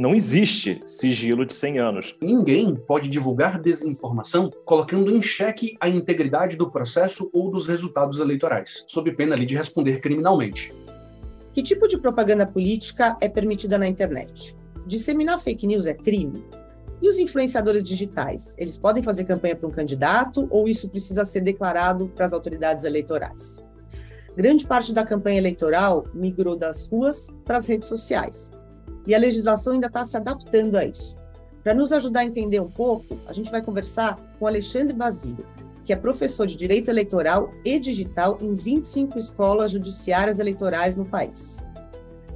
Não existe sigilo de 100 anos. Ninguém pode divulgar desinformação colocando em xeque a integridade do processo ou dos resultados eleitorais, sob pena ali de responder criminalmente. Que tipo de propaganda política é permitida na internet? Disseminar fake news é crime? E os influenciadores digitais? Eles podem fazer campanha para um candidato ou isso precisa ser declarado para as autoridades eleitorais? Grande parte da campanha eleitoral migrou das ruas para as redes sociais. E a legislação ainda está se adaptando a isso. Para nos ajudar a entender um pouco, a gente vai conversar com Alexandre Basílio, que é professor de Direito Eleitoral e Digital em 25 escolas judiciárias eleitorais no país.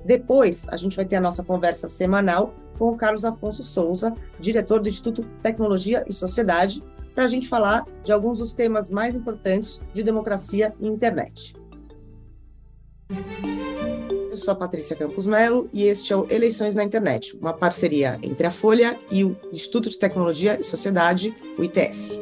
Depois, a gente vai ter a nossa conversa semanal com o Carlos Afonso Souza, diretor do Instituto Tecnologia e Sociedade, para a gente falar de alguns dos temas mais importantes de democracia e internet. Eu sou a Patrícia Campos Melo e este é o Eleições na Internet, uma parceria entre a Folha e o Instituto de Tecnologia e Sociedade, o ITS.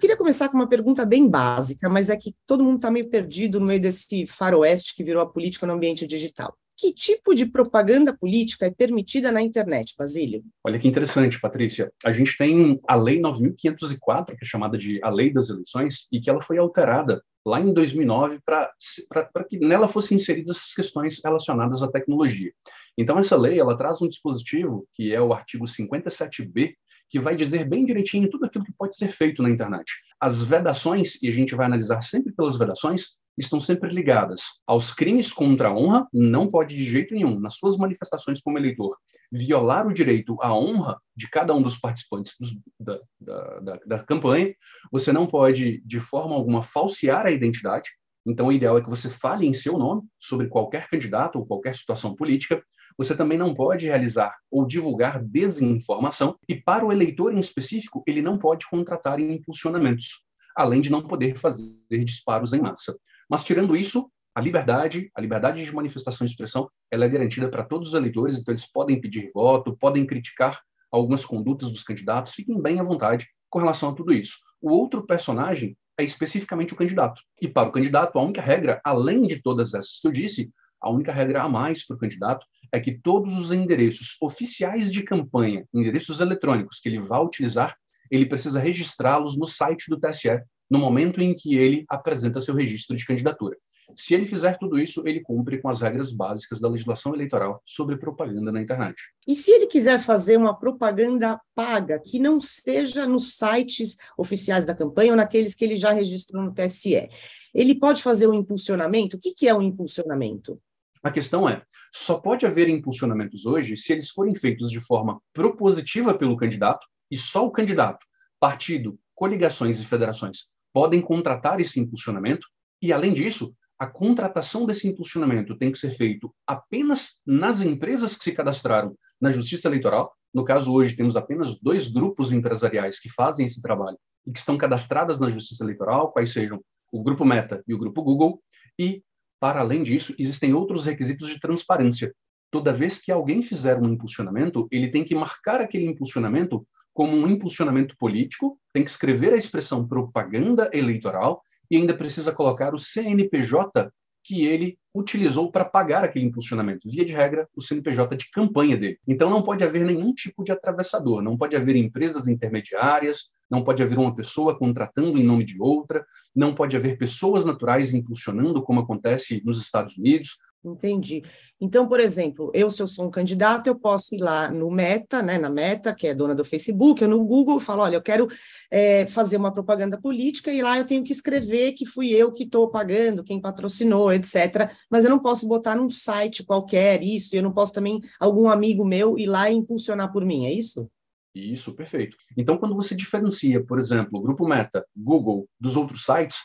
Queria começar com uma pergunta bem básica, mas é que todo mundo está meio perdido no meio desse faroeste que virou a política no ambiente digital. Que tipo de propaganda política é permitida na internet, Basílio? Olha que interessante, Patrícia. A gente tem a Lei 9.504, que é chamada de a Lei das Eleições, e que ela foi alterada lá em 2009 para que nela fossem inseridas as questões relacionadas à tecnologia. Então essa lei ela traz um dispositivo que é o artigo 57b que vai dizer bem direitinho tudo aquilo que pode ser feito na internet. As vedações, e a gente vai analisar sempre pelas vedações, estão sempre ligadas aos crimes contra a honra, não pode de jeito nenhum, nas suas manifestações como eleitor, violar o direito à honra de cada um dos participantes dos, da, da, da, da campanha, você não pode, de forma alguma, falsear a identidade, então, o ideal é que você fale em seu nome sobre qualquer candidato ou qualquer situação política. Você também não pode realizar ou divulgar desinformação. E para o eleitor em específico, ele não pode contratar impulsionamentos, além de não poder fazer disparos em massa. Mas, tirando isso, a liberdade, a liberdade de manifestação e expressão, ela é garantida para todos os eleitores, então eles podem pedir voto, podem criticar algumas condutas dos candidatos, fiquem bem à vontade com relação a tudo isso. O outro personagem é especificamente o candidato. E para o candidato, a única regra, além de todas essas que eu disse, a única regra a mais para o candidato é que todos os endereços oficiais de campanha, endereços eletrônicos que ele vai utilizar, ele precisa registrá-los no site do TSE no momento em que ele apresenta seu registro de candidatura. Se ele fizer tudo isso, ele cumpre com as regras básicas da legislação eleitoral sobre propaganda na internet. E se ele quiser fazer uma propaganda paga, que não seja nos sites oficiais da campanha ou naqueles que ele já registrou no TSE, ele pode fazer um impulsionamento? O que é um impulsionamento? A questão é, só pode haver impulsionamentos hoje se eles forem feitos de forma propositiva pelo candidato e só o candidato, partido, coligações e federações podem contratar esse impulsionamento e, além disso, a contratação desse impulsionamento tem que ser feito apenas nas empresas que se cadastraram na Justiça Eleitoral. No caso, hoje, temos apenas dois grupos empresariais que fazem esse trabalho e que estão cadastradas na Justiça Eleitoral, quais sejam o Grupo Meta e o Grupo Google. E, para além disso, existem outros requisitos de transparência. Toda vez que alguém fizer um impulsionamento, ele tem que marcar aquele impulsionamento como um impulsionamento político, tem que escrever a expressão propaganda eleitoral e ainda precisa colocar o CNPJ que ele utilizou para pagar aquele impulsionamento. Via de regra, o CNPJ de campanha dele. Então não pode haver nenhum tipo de atravessador, não pode haver empresas intermediárias, não pode haver uma pessoa contratando em nome de outra, não pode haver pessoas naturais impulsionando, como acontece nos Estados Unidos, Entendi. Então, por exemplo, eu, se eu sou um candidato, eu posso ir lá no Meta, né, na Meta, que é dona do Facebook, ou no Google, falo, olha, eu quero é, fazer uma propaganda política, e lá eu tenho que escrever que fui eu que estou pagando, quem patrocinou, etc. Mas eu não posso botar num site qualquer isso, eu não posso também, algum amigo meu, ir lá e impulsionar por mim, é isso? Isso, perfeito. Então, quando você diferencia, por exemplo, o Grupo Meta, Google, dos outros sites,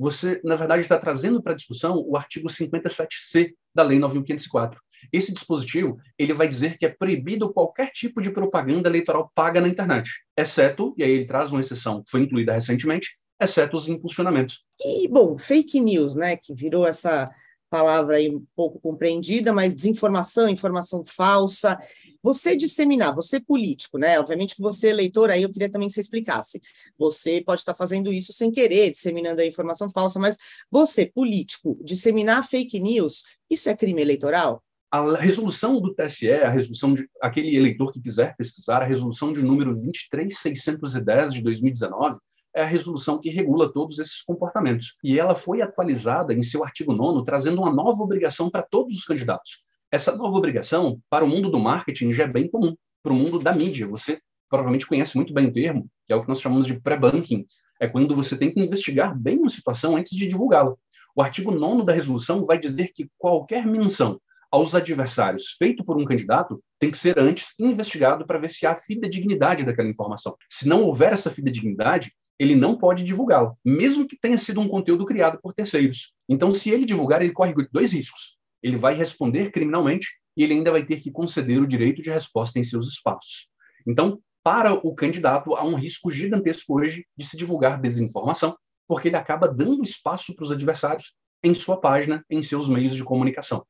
você, na verdade, está trazendo para a discussão o artigo 57C da Lei 9.504. Esse dispositivo ele vai dizer que é proibido qualquer tipo de propaganda eleitoral paga na internet, exceto, e aí ele traz uma exceção que foi incluída recentemente, exceto os impulsionamentos. E, bom, fake news, né, que virou essa palavra aí um pouco compreendida, mas desinformação, informação falsa. Você disseminar, você político, né? Obviamente que você eleitor, aí eu queria também que você explicasse. Você pode estar fazendo isso sem querer, disseminando a informação falsa, mas você político, disseminar fake news, isso é crime eleitoral? a resolução do TSE, a resolução de aquele eleitor que quiser pesquisar, a resolução de número 23610 de 2019, é a resolução que regula todos esses comportamentos. E ela foi atualizada em seu artigo 9, trazendo uma nova obrigação para todos os candidatos. Essa nova obrigação, para o mundo do marketing, já é bem comum. Para o mundo da mídia, você provavelmente conhece muito bem o termo, que é o que nós chamamos de pré-banking. É quando você tem que investigar bem uma situação antes de divulgá-la. O artigo 9 da resolução vai dizer que qualquer menção aos adversários feito por um candidato tem que ser antes investigado para ver se há fidedignidade daquela informação. Se não houver essa fidedignidade, ele não pode divulgá-la, mesmo que tenha sido um conteúdo criado por terceiros. Então, se ele divulgar, ele corre dois riscos. Ele vai responder criminalmente e ele ainda vai ter que conceder o direito de resposta em seus espaços. Então, para o candidato, há um risco gigantesco hoje de se divulgar desinformação, porque ele acaba dando espaço para os adversários em sua página, em seus meios de comunicação.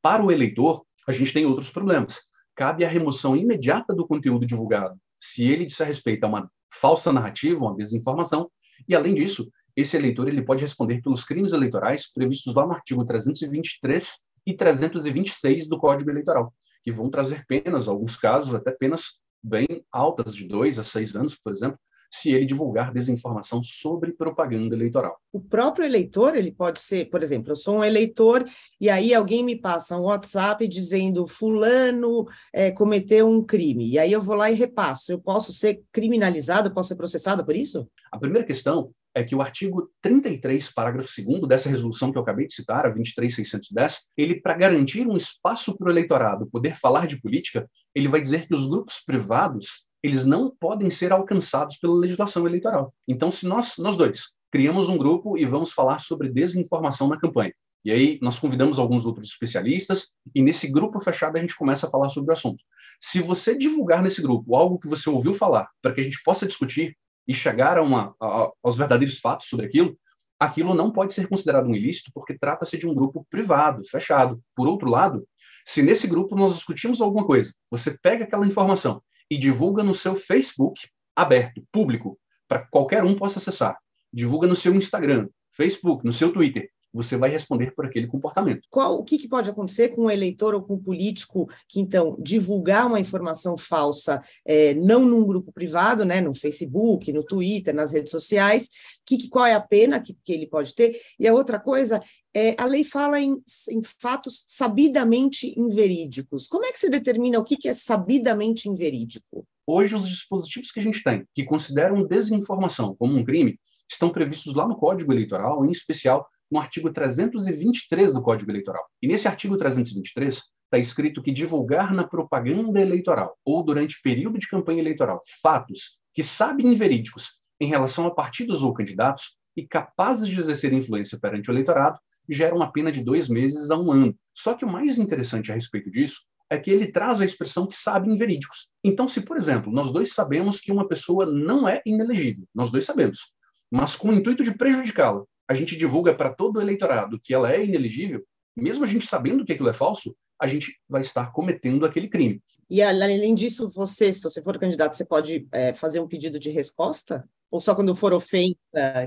Para o eleitor, a gente tem outros problemas. Cabe a remoção imediata do conteúdo divulgado, se ele disser respeito a uma falsa narrativa, uma desinformação, e além disso, esse eleitor ele pode responder pelos crimes eleitorais previstos lá no artigo 323 e 326 do Código Eleitoral, que vão trazer penas, alguns casos até penas bem altas, de dois a seis anos, por exemplo, se ele divulgar desinformação sobre propaganda eleitoral. O próprio eleitor, ele pode ser, por exemplo, eu sou um eleitor e aí alguém me passa um WhatsApp dizendo fulano é, cometeu um crime, e aí eu vou lá e repasso. Eu posso ser criminalizado, posso ser processado por isso? A primeira questão é que o artigo 33, parágrafo 2 dessa resolução que eu acabei de citar, a 23610, ele, para garantir um espaço para o eleitorado poder falar de política, ele vai dizer que os grupos privados eles não podem ser alcançados pela legislação eleitoral. Então, se nós, nós dois, criamos um grupo e vamos falar sobre desinformação na campanha, e aí nós convidamos alguns outros especialistas e nesse grupo fechado a gente começa a falar sobre o assunto. Se você divulgar nesse grupo algo que você ouviu falar, para que a gente possa discutir e chegar a uma, a, aos verdadeiros fatos sobre aquilo, aquilo não pode ser considerado um ilícito porque trata-se de um grupo privado, fechado. Por outro lado, se nesse grupo nós discutimos alguma coisa, você pega aquela informação e divulga no seu Facebook aberto, público, para qualquer um possa acessar. Divulga no seu Instagram, Facebook, no seu Twitter. Você vai responder por aquele comportamento. Qual, o que, que pode acontecer com o eleitor ou com o político que, então, divulgar uma informação falsa, é, não num grupo privado, né, no Facebook, no Twitter, nas redes sociais, que, qual é a pena que, que ele pode ter? E a outra coisa é, a lei fala em, em, fatos sabidamente inverídicos. Como é que se determina o que, que é sabidamente inverídico? Hoje, os dispositivos que a gente tem, que consideram desinformação como um crime, estão previstos lá no Código Eleitoral, em especial no artigo 323 do Código Eleitoral. E nesse artigo 323 está escrito que divulgar na propaganda eleitoral ou durante período de campanha eleitoral fatos que sabem inverídicos em relação a partidos ou candidatos e capazes de exercer influência perante o eleitorado gera uma pena de dois meses a um ano. Só que o mais interessante a respeito disso é que ele traz a expressão que sabe inverídicos. Então, se, por exemplo, nós dois sabemos que uma pessoa não é inelegível, nós dois sabemos, mas com o intuito de prejudicá-la, a gente divulga para todo o eleitorado que ela é inelegível, mesmo a gente sabendo que aquilo é falso, a gente vai estar cometendo aquele crime. E além disso, você, se você for candidato, você pode é, fazer um pedido de resposta? Ou só quando for ofensa,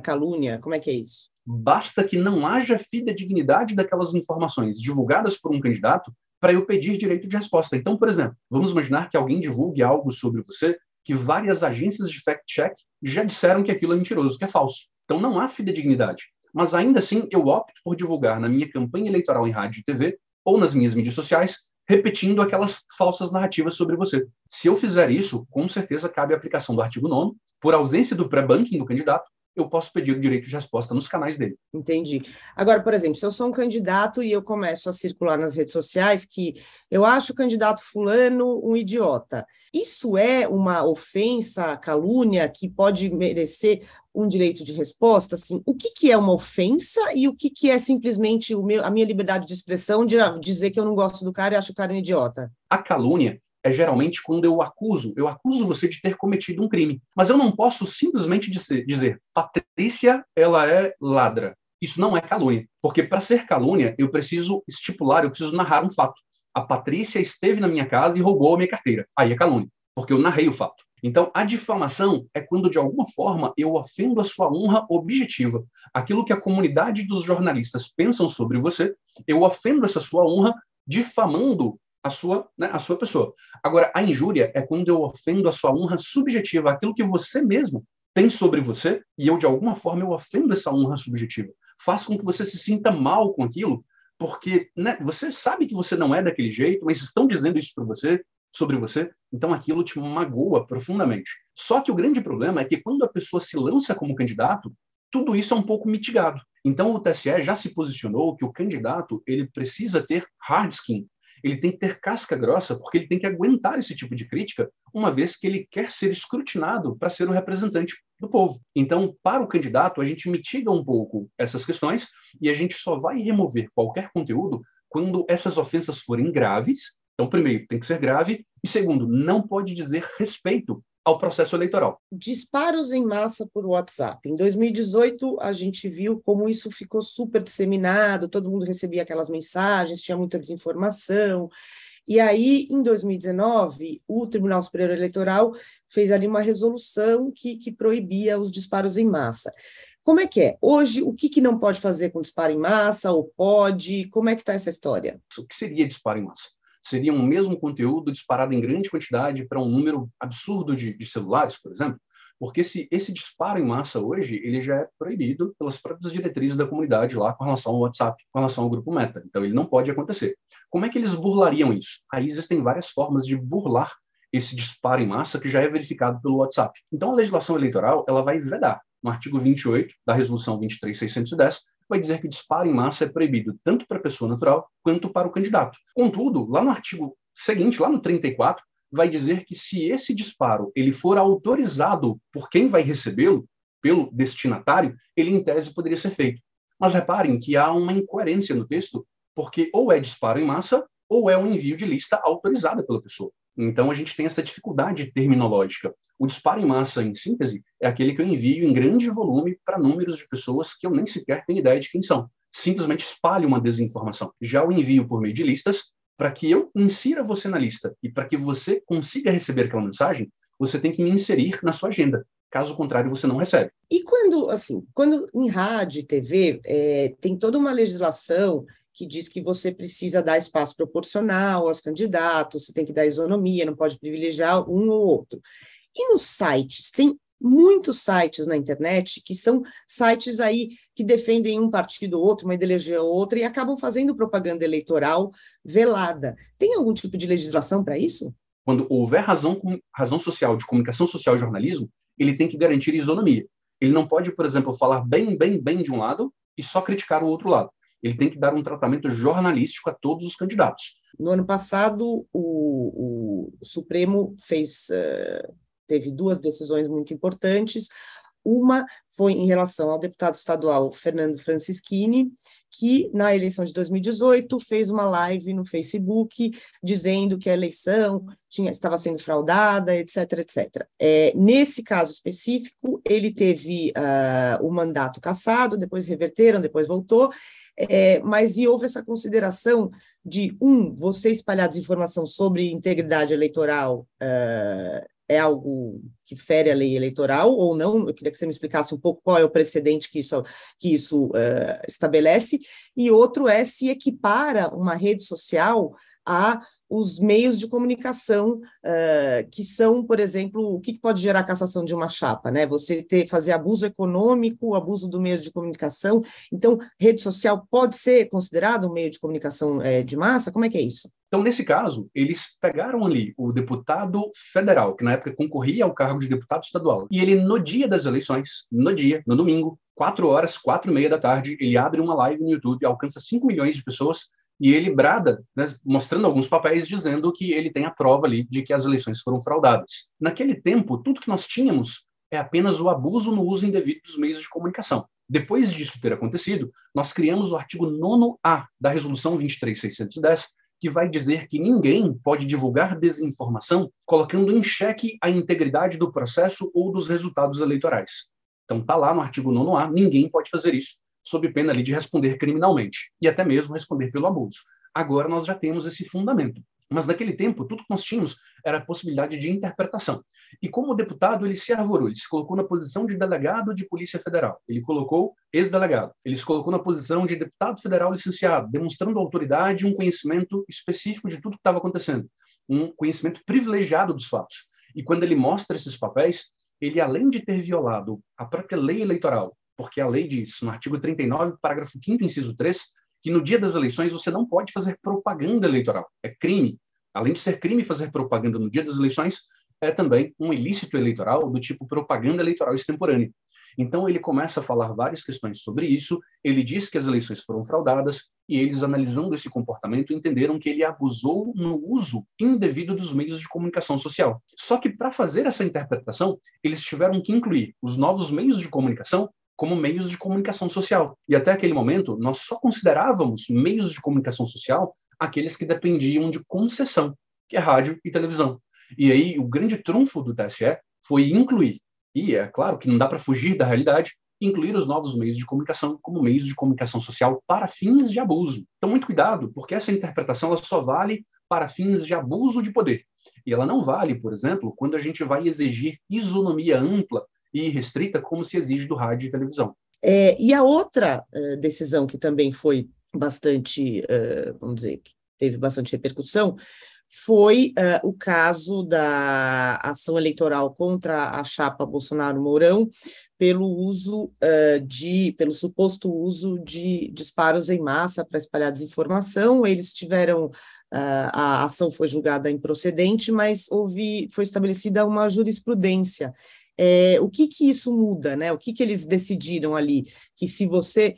calúnia? Como é que é isso? Basta que não haja fidedignidade daquelas informações divulgadas por um candidato para eu pedir direito de resposta. Então, por exemplo, vamos imaginar que alguém divulgue algo sobre você que várias agências de fact-check já disseram que aquilo é mentiroso, que é falso. Então, não há fidedignidade. Mas ainda assim, eu opto por divulgar na minha campanha eleitoral em rádio e TV ou nas minhas mídias sociais, repetindo aquelas falsas narrativas sobre você. Se eu fizer isso, com certeza cabe a aplicação do artigo 9 por ausência do pré-banking do candidato, eu posso pedir o direito de resposta nos canais dele. Entendi. Agora, por exemplo, se eu sou um candidato e eu começo a circular nas redes sociais que eu acho o candidato fulano um idiota, isso é uma ofensa, calúnia que pode merecer um direito de resposta? Assim, o que, que é uma ofensa e o que, que é simplesmente meu, a minha liberdade de expressão de dizer que eu não gosto do cara e acho o cara um idiota? A calúnia é geralmente quando eu acuso, eu acuso você de ter cometido um crime. Mas eu não posso simplesmente dizer, dizer Patrícia, ela é ladra. Isso não é calúnia, porque para ser calúnia eu preciso estipular, eu preciso narrar um fato. A Patrícia esteve na minha casa e roubou a minha carteira. Aí é calúnia, porque eu narrei o fato. Então, a difamação é quando, de alguma forma, eu ofendo a sua honra objetiva. Aquilo que a comunidade dos jornalistas pensam sobre você, eu ofendo essa sua honra difamando a sua, né, a sua pessoa. Agora, a injúria é quando eu ofendo a sua honra subjetiva, aquilo que você mesmo tem sobre você, e eu, de alguma forma, eu ofendo essa honra subjetiva. Faço com que você se sinta mal com aquilo, porque né, você sabe que você não é daquele jeito, mas estão dizendo isso para você, sobre você, então aquilo te magoa profundamente. Só que o grande problema é que quando a pessoa se lança como candidato, tudo isso é um pouco mitigado. Então o TSE já se posicionou que o candidato ele precisa ter hard skin, ele tem que ter casca grossa, porque ele tem que aguentar esse tipo de crítica, uma vez que ele quer ser escrutinado para ser o representante do povo. Então, para o candidato, a gente mitiga um pouco essas questões e a gente só vai remover qualquer conteúdo quando essas ofensas forem graves. Então, primeiro, tem que ser grave, e segundo, não pode dizer respeito ao processo eleitoral. Disparos em massa por WhatsApp. Em 2018, a gente viu como isso ficou super disseminado, todo mundo recebia aquelas mensagens, tinha muita desinformação. E aí, em 2019, o Tribunal Superior Eleitoral fez ali uma resolução que, que proibia os disparos em massa. Como é que é? Hoje, o que, que não pode fazer com disparo em massa, ou pode? Como é que está essa história? O que seria disparo em massa? Seria um mesmo conteúdo disparado em grande quantidade para um número absurdo de, de celulares, por exemplo? Porque esse, esse disparo em massa hoje, ele já é proibido pelas próprias diretrizes da comunidade lá com relação ao WhatsApp, com relação ao grupo Meta. Então, ele não pode acontecer. Como é que eles burlariam isso? Aí existem várias formas de burlar esse disparo em massa que já é verificado pelo WhatsApp. Então, a legislação eleitoral, ela vai vedar, no artigo 28 da resolução 23610, vai dizer que disparo em massa é proibido tanto para a pessoa natural quanto para o candidato. Contudo, lá no artigo seguinte, lá no 34, vai dizer que se esse disparo ele for autorizado por quem vai recebê-lo, pelo destinatário, ele em tese poderia ser feito. Mas reparem que há uma incoerência no texto, porque ou é disparo em massa ou é um envio de lista autorizada pela pessoa. Então a gente tem essa dificuldade terminológica. O disparo em massa, em síntese, é aquele que eu envio em grande volume para números de pessoas que eu nem sequer tenho ideia de quem são. Simplesmente espalho uma desinformação. Já o envio por meio de listas, para que eu insira você na lista e para que você consiga receber aquela mensagem, você tem que me inserir na sua agenda. Caso contrário, você não recebe. E quando, assim, quando em rádio e TV é, tem toda uma legislação que diz que você precisa dar espaço proporcional aos candidatos, você tem que dar isonomia, não pode privilegiar um ou outro. E nos sites, tem muitos sites na internet que são sites aí que defendem um partido ou outro, uma ideologia ou outra, e acabam fazendo propaganda eleitoral velada. Tem algum tipo de legislação para isso? Quando houver razão, razão social de comunicação social e jornalismo, ele tem que garantir isonomia. Ele não pode, por exemplo, falar bem, bem, bem de um lado e só criticar o outro lado ele tem que dar um tratamento jornalístico a todos os candidatos. No ano passado, o, o Supremo fez, uh, teve duas decisões muito importantes. Uma foi em relação ao deputado estadual Fernando Francischini, que na eleição de 2018 fez uma live no Facebook dizendo que a eleição tinha, estava sendo fraudada, etc, etc. É, nesse caso específico, ele teve uh, o mandato cassado, depois reverteram, depois voltou, é, mas e houve essa consideração de, um, você espalhar desinformação sobre integridade eleitoral uh, é algo que fere a lei eleitoral ou não? Eu queria que você me explicasse um pouco qual é o precedente que isso, que isso uh, estabelece. E outro é se equipara uma rede social a os meios de comunicação uh, que são, por exemplo, o que pode gerar a cassação de uma chapa, né? Você ter fazer abuso econômico, abuso do meio de comunicação. Então, rede social pode ser considerado um meio de comunicação é, de massa? Como é que é isso? Então, nesse caso, eles pegaram ali o deputado federal, que na época concorria ao cargo de deputado estadual, e ele, no dia das eleições, no dia, no domingo, quatro horas, quatro e meia da tarde, ele abre uma live no YouTube, alcança 5 milhões de pessoas, e ele brada, né, mostrando alguns papéis, dizendo que ele tem a prova ali de que as eleições foram fraudadas. Naquele tempo, tudo que nós tínhamos é apenas o abuso no uso indevido dos meios de comunicação. Depois disso ter acontecido, nós criamos o artigo 9A da Resolução 23610, que vai dizer que ninguém pode divulgar desinformação colocando em xeque a integridade do processo ou dos resultados eleitorais. Então, está lá no artigo 9A, ninguém pode fazer isso, sob pena ali de responder criminalmente e até mesmo responder pelo abuso. Agora nós já temos esse fundamento. Mas naquele tempo, tudo que nós tínhamos era a possibilidade de interpretação. E como deputado, ele se arvorou, ele se colocou na posição de delegado de Polícia Federal, ele colocou ex-delegado, ele se colocou na posição de deputado federal licenciado, demonstrando autoridade e um conhecimento específico de tudo que estava acontecendo, um conhecimento privilegiado dos fatos. E quando ele mostra esses papéis, ele, além de ter violado a própria lei eleitoral, porque a lei diz, no artigo 39, parágrafo 5 inciso 3, que no dia das eleições você não pode fazer propaganda eleitoral. É crime. Além de ser crime fazer propaganda no dia das eleições, é também um ilícito eleitoral do tipo propaganda eleitoral extemporânea. Então ele começa a falar várias questões sobre isso, ele diz que as eleições foram fraudadas e eles analisando esse comportamento entenderam que ele abusou no uso indevido dos meios de comunicação social. Só que para fazer essa interpretação, eles tiveram que incluir os novos meios de comunicação como meios de comunicação social. E até aquele momento, nós só considerávamos meios de comunicação social aqueles que dependiam de concessão, que é rádio e televisão. E aí, o grande trunfo do TSE foi incluir, e é claro que não dá para fugir da realidade, incluir os novos meios de comunicação como meios de comunicação social para fins de abuso. Então, muito cuidado, porque essa interpretação ela só vale para fins de abuso de poder. E ela não vale, por exemplo, quando a gente vai exigir isonomia ampla e restrita, como se exige do rádio e televisão. É, e a outra uh, decisão que também foi bastante, uh, vamos dizer, que teve bastante repercussão, foi uh, o caso da ação eleitoral contra a chapa Bolsonaro-Mourão pelo uso uh, de, pelo suposto uso de disparos em massa para espalhar desinformação. Eles tiveram, uh, a ação foi julgada improcedente, mas houve, foi estabelecida uma jurisprudência é, o que que isso muda, né? O que que eles decidiram ali? Que se você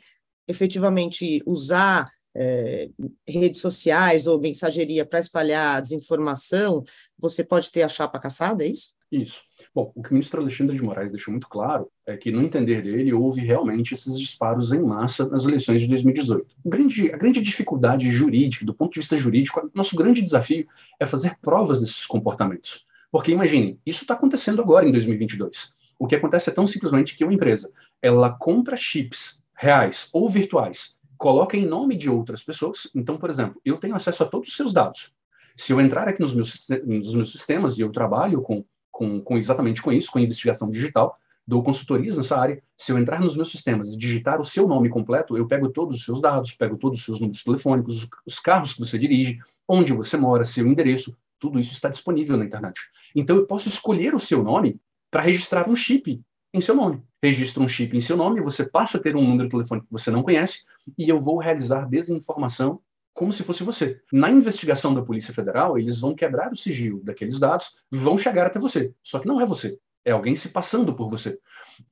efetivamente usar é, redes sociais ou mensageria para espalhar desinformação, você pode ter a chapa caçada, é isso? Isso. Bom, o que o ministro Alexandre de Moraes deixou muito claro é que, no entender dele, houve realmente esses disparos em massa nas eleições de 2018. grande, a grande dificuldade jurídica, do ponto de vista jurídico, nosso grande desafio é fazer provas desses comportamentos. Porque imagine, isso está acontecendo agora em 2022. O que acontece é tão simplesmente que uma empresa ela compra chips reais ou virtuais, coloca em nome de outras pessoas. Então, por exemplo, eu tenho acesso a todos os seus dados. Se eu entrar aqui nos meus, nos meus sistemas e eu trabalho com, com, com exatamente com isso, com investigação digital, dou consultorias nessa área. Se eu entrar nos meus sistemas e digitar o seu nome completo, eu pego todos os seus dados, pego todos os seus números telefônicos, os, os carros que você dirige, onde você mora, seu endereço, tudo isso está disponível na internet. Então eu posso escolher o seu nome para registrar um chip em seu nome. Registro um chip em seu nome, você passa a ter um número de telefone que você não conhece e eu vou realizar desinformação como se fosse você. Na investigação da Polícia Federal, eles vão quebrar o sigilo daqueles dados, vão chegar até você. Só que não é você, é alguém se passando por você.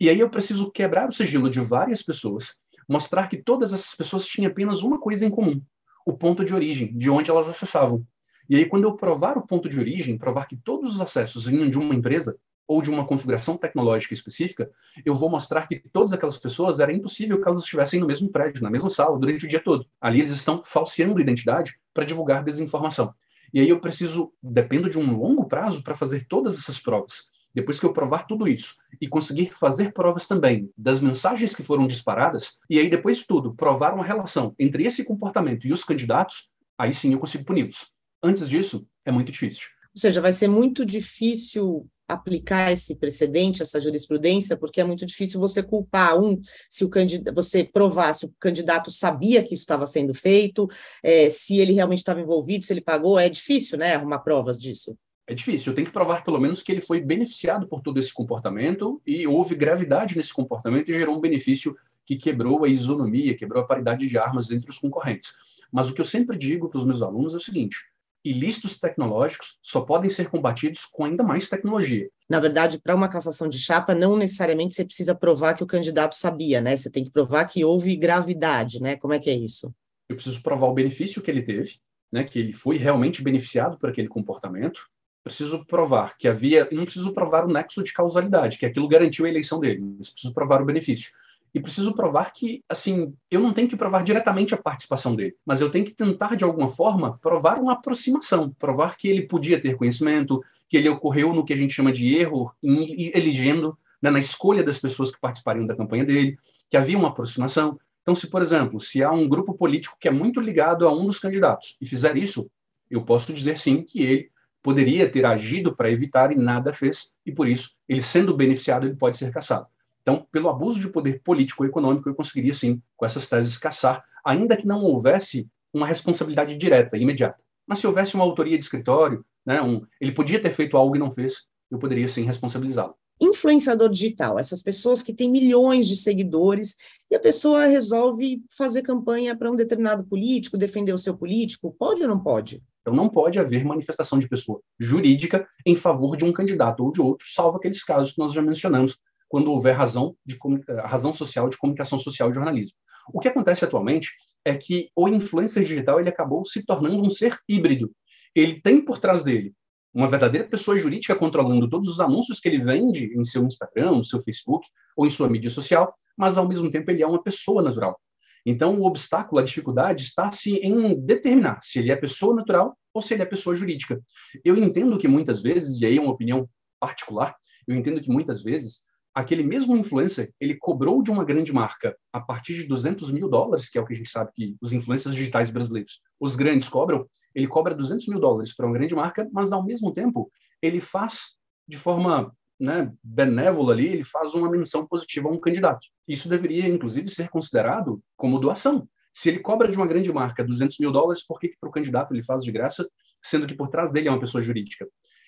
E aí eu preciso quebrar o sigilo de várias pessoas, mostrar que todas essas pessoas tinham apenas uma coisa em comum: o ponto de origem, de onde elas acessavam. E aí, quando eu provar o ponto de origem, provar que todos os acessos vinham de uma empresa ou de uma configuração tecnológica específica, eu vou mostrar que todas aquelas pessoas era impossível que elas estivessem no mesmo prédio, na mesma sala, durante o dia todo. Ali eles estão falseando identidade para divulgar desinformação. E aí eu preciso, dependo de um longo prazo para fazer todas essas provas. Depois que eu provar tudo isso e conseguir fazer provas também das mensagens que foram disparadas, e aí depois de tudo provar uma relação entre esse comportamento e os candidatos, aí sim eu consigo puni-los. Antes disso, é muito difícil. Ou seja, vai ser muito difícil aplicar esse precedente, essa jurisprudência, porque é muito difícil você culpar um, se o candidato, você provar se o candidato sabia que isso estava sendo feito, é, se ele realmente estava envolvido, se ele pagou, é difícil, né, arrumar provas disso. É difícil, eu tenho que provar pelo menos que ele foi beneficiado por todo esse comportamento e houve gravidade nesse comportamento e gerou um benefício que quebrou a isonomia, quebrou a paridade de armas entre os concorrentes. Mas o que eu sempre digo para os meus alunos é o seguinte: ilícitos tecnológicos só podem ser combatidos com ainda mais tecnologia. Na verdade, para uma cassação de chapa, não necessariamente você precisa provar que o candidato sabia, né? Você tem que provar que houve gravidade, né? Como é que é isso? Eu preciso provar o benefício que ele teve, né? Que ele foi realmente beneficiado por aquele comportamento. Preciso provar que havia, não preciso provar o nexo de causalidade, que aquilo garantiu a eleição dele, mas preciso provar o benefício e preciso provar que, assim, eu não tenho que provar diretamente a participação dele, mas eu tenho que tentar, de alguma forma, provar uma aproximação, provar que ele podia ter conhecimento, que ele ocorreu no que a gente chama de erro em elegendo, né, na escolha das pessoas que participariam da campanha dele, que havia uma aproximação. Então, se, por exemplo, se há um grupo político que é muito ligado a um dos candidatos e fizer isso, Eu posso dizer sim que ele poderia ter agido para evitar e nada fez, e por isso, ele sendo beneficiado, ele pode ser caçado. Então, pelo abuso de poder político e econômico, eu conseguiria sim, com essas teses, caçar, ainda que não houvesse uma responsabilidade direta, imediata. Mas se houvesse uma autoria de escritório, né, um, ele podia ter feito algo e não fez, eu poderia sim responsabilizá-lo influenciador digital, essas pessoas que têm milhões de seguidores e a pessoa resolve fazer campanha para um determinado político, defender o seu político, pode ou não pode? Então não pode haver manifestação de pessoa jurídica em favor de um candidato ou de outro, salvo aqueles casos que nós já mencionamos, quando houver razão de razão social de comunicação social e jornalismo. O que acontece atualmente é que o influencer digital ele acabou se tornando um ser híbrido. Ele tem por trás dele uma verdadeira pessoa jurídica controlando todos os anúncios que ele vende em seu Instagram, no seu Facebook ou em sua mídia social, mas ao mesmo tempo ele é uma pessoa natural. Então, o obstáculo, a dificuldade está-se em determinar se ele é pessoa natural ou se ele é pessoa jurídica. Eu entendo que muitas vezes, e aí é uma opinião particular, eu entendo que muitas vezes aquele mesmo influencer, ele cobrou de uma grande marca a partir de 200 mil dólares, que é o que a gente sabe que os influencers digitais brasileiros, os grandes cobram, ele cobra 200 mil dólares para uma grande marca, mas ao mesmo tempo ele faz de forma né, benévola ali, ele faz uma menção positiva a um candidato. Isso deveria, inclusive, ser considerado como doação. Se ele cobra de uma grande marca 200 mil dólares, por que, que para o candidato ele faz de graça, sendo que por trás dele é uma pessoa jurídica?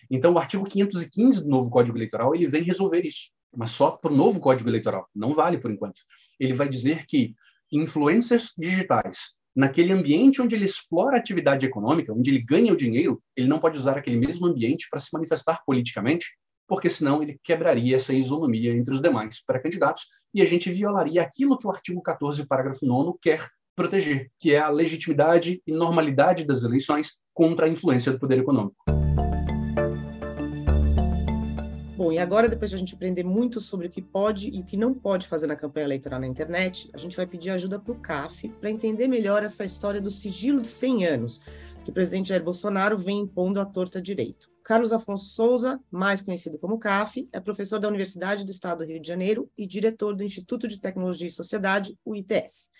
Então, o artigo 515 do novo Código Eleitoral ele vem resolver isso, mas só para o novo Código Eleitoral. Não vale por enquanto. Ele vai dizer que influencers digitais naquele ambiente onde ele explora atividade econômica, onde ele ganha o dinheiro, ele não pode usar aquele mesmo ambiente para se manifestar politicamente, porque senão ele quebraria essa isonomia entre os demais pré-candidatos e a gente violaria aquilo que o artigo 14, parágrafo 9 quer proteger, que é a legitimidade e normalidade das eleições contra a influência do poder econômico. Bom, e agora, depois de a gente aprender muito sobre o que pode e o que não pode fazer na campanha eleitoral na internet, a gente vai pedir ajuda para o CAF para entender melhor essa história do sigilo de 100 anos, que o presidente Jair Bolsonaro vem impondo à torta direito. Carlos Afonso Souza, mais conhecido como CAF, é professor da Universidade do Estado do Rio de Janeiro e diretor do Instituto de Tecnologia e Sociedade, o ITS.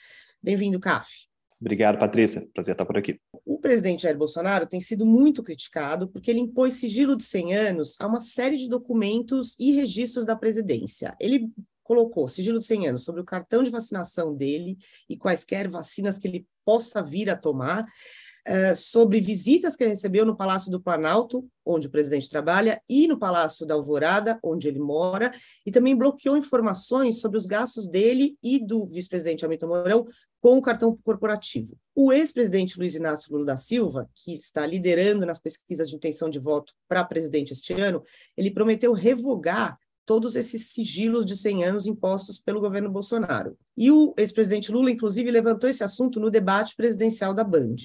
Bem-vindo, CAF. Obrigado, Patrícia. Prazer estar por aqui. O presidente Jair Bolsonaro tem sido muito criticado porque ele impôs sigilo de 100 anos a uma série de documentos e registros da presidência. Ele colocou sigilo de 100 anos sobre o cartão de vacinação dele e quaisquer vacinas que ele possa vir a tomar, uh, sobre visitas que ele recebeu no Palácio do Planalto, onde o presidente trabalha, e no Palácio da Alvorada, onde ele mora, e também bloqueou informações sobre os gastos dele e do vice-presidente Hamilton Mourão com o cartão corporativo. O ex-presidente Luiz Inácio Lula da Silva, que está liderando nas pesquisas de intenção de voto para presidente este ano, ele prometeu revogar todos esses sigilos de 100 anos impostos pelo governo Bolsonaro. E o ex-presidente Lula, inclusive, levantou esse assunto no debate presidencial da Band.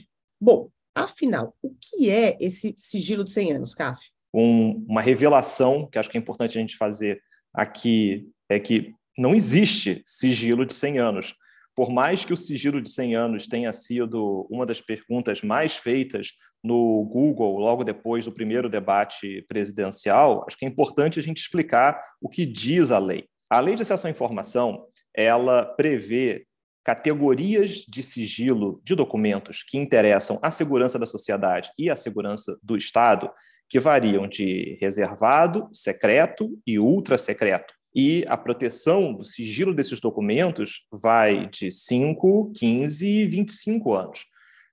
Bom, afinal, o que é esse sigilo de 100 anos, CAF? Um, uma revelação que acho que é importante a gente fazer aqui é que não existe sigilo de 100 anos. Por mais que o sigilo de 100 anos tenha sido uma das perguntas mais feitas no Google logo depois do primeiro debate presidencial, acho que é importante a gente explicar o que diz a lei. A Lei de Acesso à Informação, ela prevê categorias de sigilo de documentos que interessam à segurança da sociedade e à segurança do Estado, que variam de reservado, secreto e ultra secreto. E a proteção do sigilo desses documentos vai de 5, 15 e 25 anos.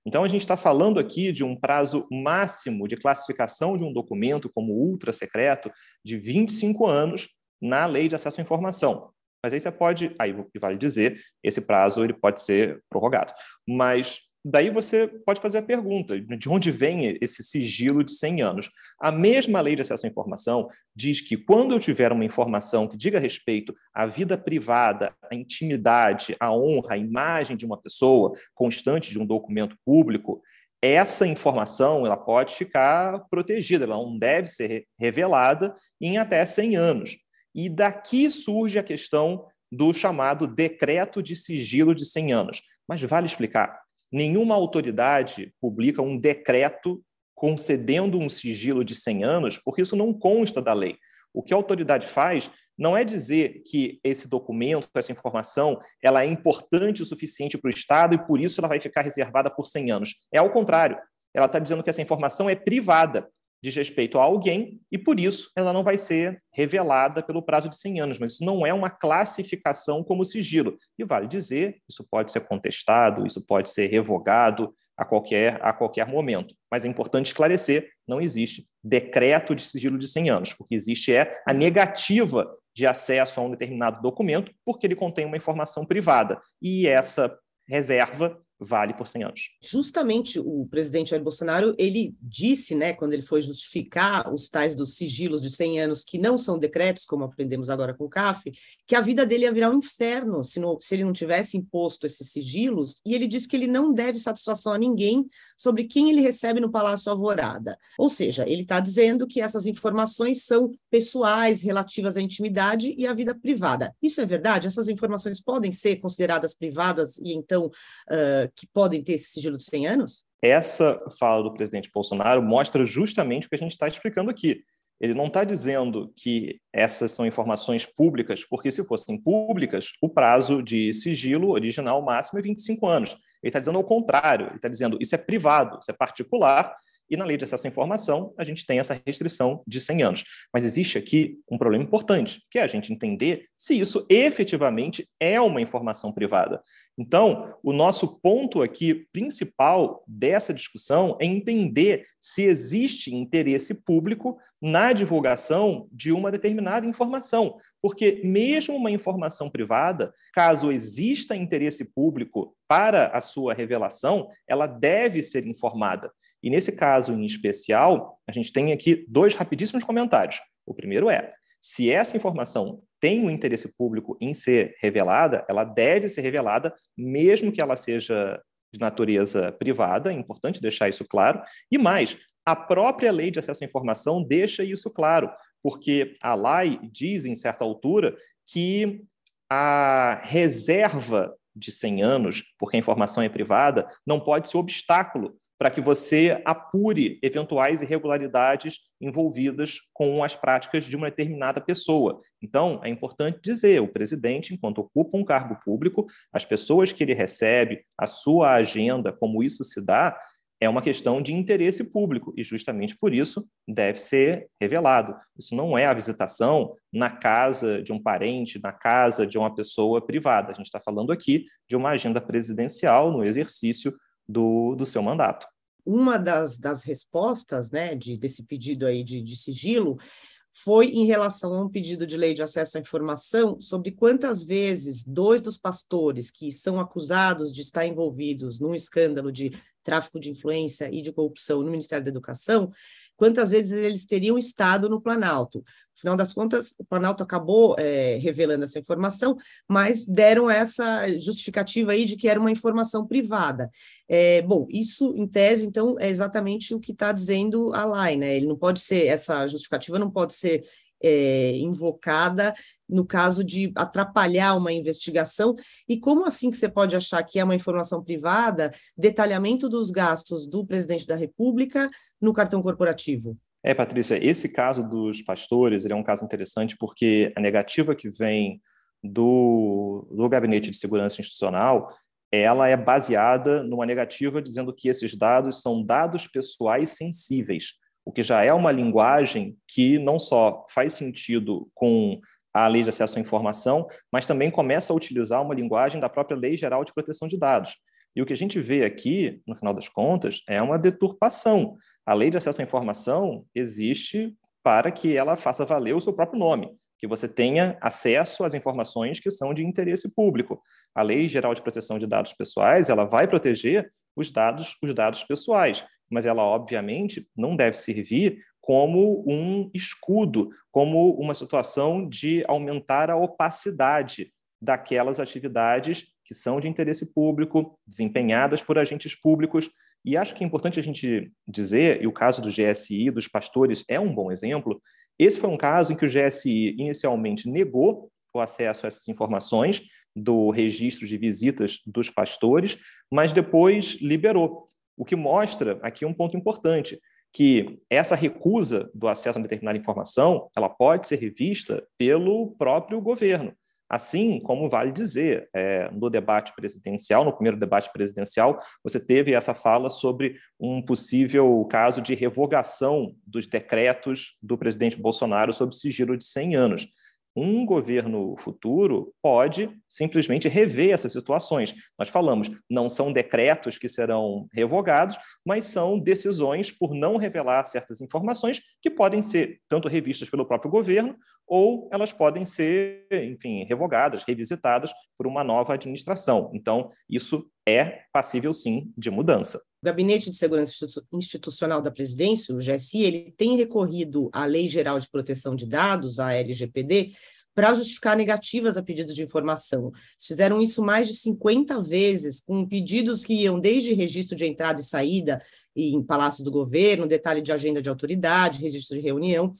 Então, a gente está falando aqui de um prazo máximo de classificação de um documento como ultra secreto de 25 anos na Lei de Acesso à Informação. Mas aí você pode, aí vale dizer, esse prazo ele pode ser prorrogado. Mas daí você pode fazer a pergunta, de onde vem esse sigilo de 100 anos? A mesma lei de acesso à informação diz que quando eu tiver uma informação que diga respeito à vida privada, à intimidade, à honra, à imagem de uma pessoa, constante de um documento público, essa informação ela pode ficar protegida, ela não deve ser revelada em até 100 anos. E daqui surge a questão do chamado decreto de sigilo de 100 anos. Mas vale explicar: nenhuma autoridade publica um decreto concedendo um sigilo de 100 anos, porque isso não consta da lei. O que a autoridade faz não é dizer que esse documento, essa informação, ela é importante o suficiente para o Estado e por isso ela vai ficar reservada por 100 anos. É ao contrário. ela está dizendo que essa informação é privada, diz respeito a alguém e, por isso, ela não vai ser revelada pelo prazo de 100 anos. Mas isso não é uma classificação como sigilo. E vale dizer, isso pode ser contestado, isso pode ser revogado a qualquer, a qualquer momento. Mas é importante esclarecer, não existe decreto de sigilo de 100 anos. O que existe é a negativa de acesso a um determinado documento porque ele contém uma informação privada. E essa reserva vale por 100 anos. Justamente o presidente Jair Bolsonaro, ele disse, né, quando ele foi justificar os tais dos sigilos de 100 anos, que não são decretos, como aprendemos agora com o CAF, que a vida dele ia virar um inferno se, não, se ele não tivesse imposto esses sigilos, e ele disse que ele não deve satisfação a ninguém sobre quem ele recebe no Palácio Alvorada. Ou seja, ele está dizendo que essas informações são pessoais, relativas à intimidade e à vida privada. Isso é verdade? Essas informações podem ser consideradas privadas e então uh, que podem ter esse sigilo de 100 anos? Essa fala do presidente Bolsonaro mostra justamente o que a gente está explicando aqui. Ele não está dizendo que essas são informações públicas, porque se fossem públicas, o prazo de sigilo original máximo é 25 anos. Ele está dizendo ao contrário, ele está dizendo isso é privado, isso é particular, e na lei de acesso à informação, a gente tem essa restrição de 100 anos. Mas existe aqui um problema importante, que é a gente entender se isso efetivamente é uma informação privada. Então, o nosso ponto aqui principal dessa discussão é entender se existe interesse público na divulgação de uma determinada informação. Porque, mesmo uma informação privada, caso exista interesse público para a sua revelação, ela deve ser informada. E nesse caso em especial, a gente tem aqui dois rapidíssimos comentários. O primeiro é: se essa informação tem um interesse público em ser revelada, ela deve ser revelada, mesmo que ela seja de natureza privada, é importante deixar isso claro. E mais, a própria lei de acesso à informação deixa isso claro, porque a lei diz, em certa altura, que a reserva de 100 anos, porque a informação é privada, não pode ser obstáculo para que você apure eventuais irregularidades envolvidas com as práticas de uma determinada pessoa. Então, é importante dizer, o presidente, enquanto ocupa um cargo público, as pessoas que ele recebe, a sua agenda, como isso se dá, é uma questão de interesse público e justamente por isso deve ser revelado. Isso não é a visitação na casa de um parente, na casa de uma pessoa privada. A gente está falando aqui de uma agenda presidencial no exercício do, do seu mandato uma das, das respostas né, de, desse pedido aí de, de sigilo foi em relação a um pedido de lei de acesso à informação sobre quantas vezes dois dos pastores que são acusados de estar envolvidos num escândalo de tráfico de influência e de corrupção no Ministério da Educação, quantas vezes eles teriam estado no Planalto. No final das contas, o Planalto acabou é, revelando essa informação, mas deram essa justificativa aí de que era uma informação privada. É, bom, isso, em tese, então, é exatamente o que está dizendo a lei, né? Ele não pode ser, essa justificativa não pode ser é, invocada no caso de atrapalhar uma investigação. E como assim que você pode achar que é uma informação privada, detalhamento dos gastos do presidente da República no cartão corporativo? É, Patrícia, esse caso dos pastores é um caso interessante porque a negativa que vem do, do Gabinete de Segurança Institucional ela é baseada numa negativa dizendo que esses dados são dados pessoais sensíveis o que já é uma linguagem que não só faz sentido com a Lei de Acesso à Informação, mas também começa a utilizar uma linguagem da própria Lei Geral de Proteção de Dados. E o que a gente vê aqui, no final das contas, é uma deturpação. A Lei de Acesso à Informação existe para que ela faça valer o seu próprio nome, que você tenha acesso às informações que são de interesse público. A Lei Geral de Proteção de Dados Pessoais, ela vai proteger os dados, os dados pessoais mas ela, obviamente, não deve servir como um escudo, como uma situação de aumentar a opacidade daquelas atividades que são de interesse público, desempenhadas por agentes públicos. E acho que é importante a gente dizer, e o caso do GSI, dos pastores, é um bom exemplo. Esse foi um caso em que o GSI inicialmente negou o acesso a essas informações do registro de visitas dos pastores, mas depois liberou. O que mostra aqui um ponto importante, que essa recusa do acesso a determinada informação, ela pode ser revista pelo próprio governo. Assim como vale dizer, é, no debate presidencial, no primeiro debate presidencial, você teve essa fala sobre um possível caso de revogação dos decretos do presidente Bolsonaro sobre sigilo de 100 anos um governo futuro pode simplesmente rever essas situações. Nós falamos, não são decretos que serão revogados, mas são decisões por não revelar certas informações que podem ser tanto revistas pelo próprio governo ou elas podem ser, enfim, revogadas, revisitadas por uma nova administração. Então, isso é passível sim de mudança. O Gabinete de Segurança Institucional da Presidência, o GSI, ele tem recorrido à Lei Geral de Proteção de Dados, a LGPD, para justificar negativas a pedidos de informação. Fizeram isso mais de 50 vezes, com pedidos que iam desde registro de entrada e saída em palácios do governo, detalhe de agenda de autoridade, registro de reunião.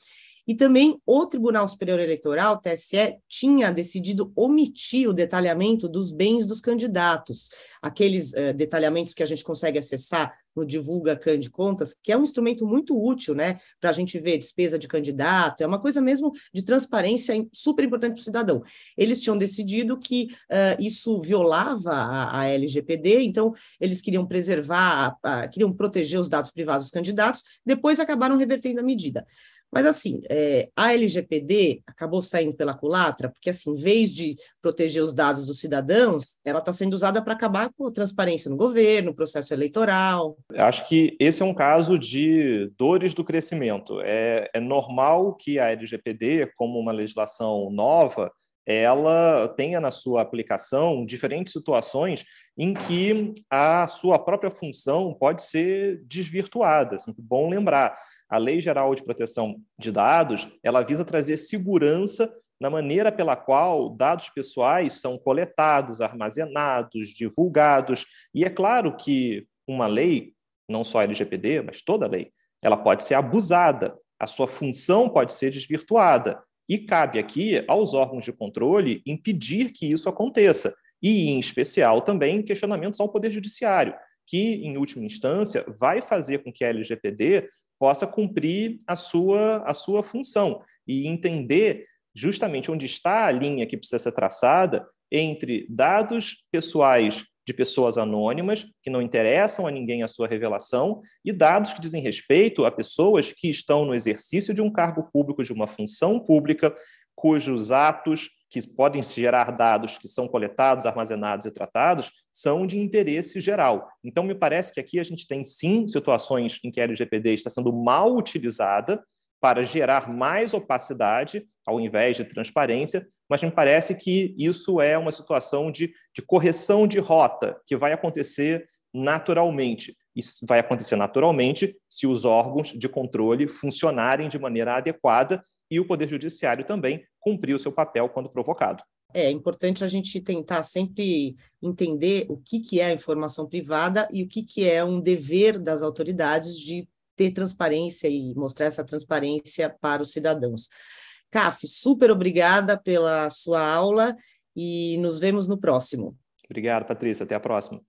E também o Tribunal Superior Eleitoral, TSE, tinha decidido omitir o detalhamento dos bens dos candidatos, aqueles uh, detalhamentos que a gente consegue acessar no Divulga Cand Contas, que é um instrumento muito útil, né, para a gente ver despesa de candidato, é uma coisa mesmo de transparência super importante para o cidadão. Eles tinham decidido que uh, isso violava a, a, LGPD, então eles queriam preservar, queriam proteger os dados privados dos candidatos, depois acabaram revertendo a medida. Mas, assim, é, a LGPD acabou saindo pela culatra, porque, assim, em vez de proteger os dados dos cidadãos, ela está sendo usada para acabar com a transparência no governo, processo eleitoral. Acho que esse é um caso de dores do crescimento. É, é normal que a LGPD, como uma legislação nova, ela tenha na sua aplicação diferentes situações em que a sua própria função pode ser desvirtuada. Assim, bom lembrar a Lei Geral de Proteção de Dados, ela visa trazer segurança na maneira pela qual dados pessoais são coletados, armazenados, divulgados. E é claro que uma lei, não só a LGPD, mas toda lei, ela pode ser abusada, a sua função pode ser desvirtuada. E cabe aqui aos órgãos de controle impedir que isso aconteça. E, em especial, também questionamentos ao Poder Judiciário, que, em última instância, vai fazer com que a LGPD possa cumprir a sua, a sua função e entender justamente onde está a linha que precisa ser traçada entre dados pessoais de pessoas anônimas, que não interessam a ninguém a sua revelação, e dados que dizem respeito a pessoas que estão no exercício de um cargo público, de uma função pública, cujos atos que podem gerar dados que são coletados, armazenados e tratados, são de interesse geral. Então, me parece que aqui a gente tem, sim, situações em que a LGPD está sendo mal utilizada para gerar mais opacidade, ao invés de transparência, mas me parece que isso é uma situação de, de correção de rota que vai acontecer naturalmente. Isso vai acontecer naturalmente se os órgãos de controle funcionarem de maneira adequada e o Poder Judiciário também cumprir o seu papel quando provocado. É importante a gente tentar sempre entender o que, que é a informação privada e o que, que é um dever das autoridades de ter transparência e mostrar essa transparência para os cidadãos. CAF, super obrigada pela sua aula e nos vemos no próximo. Obrigado, Patrícia. Até a próxima.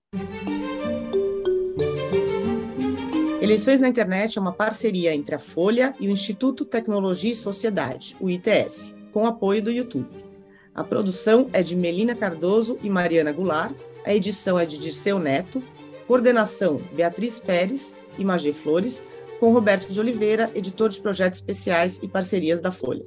Eleições na Internet é uma parceria entre a Folha e o Instituto Tecnologia e Sociedade, o ITS, com apoio do YouTube. A produção é de Melina Cardoso e Mariana Goulart, a edição é de Dirceu Neto, coordenação Beatriz Pérez e Magê Flores, com Roberto de Oliveira, editor de projetos especiais e parcerias da Folha.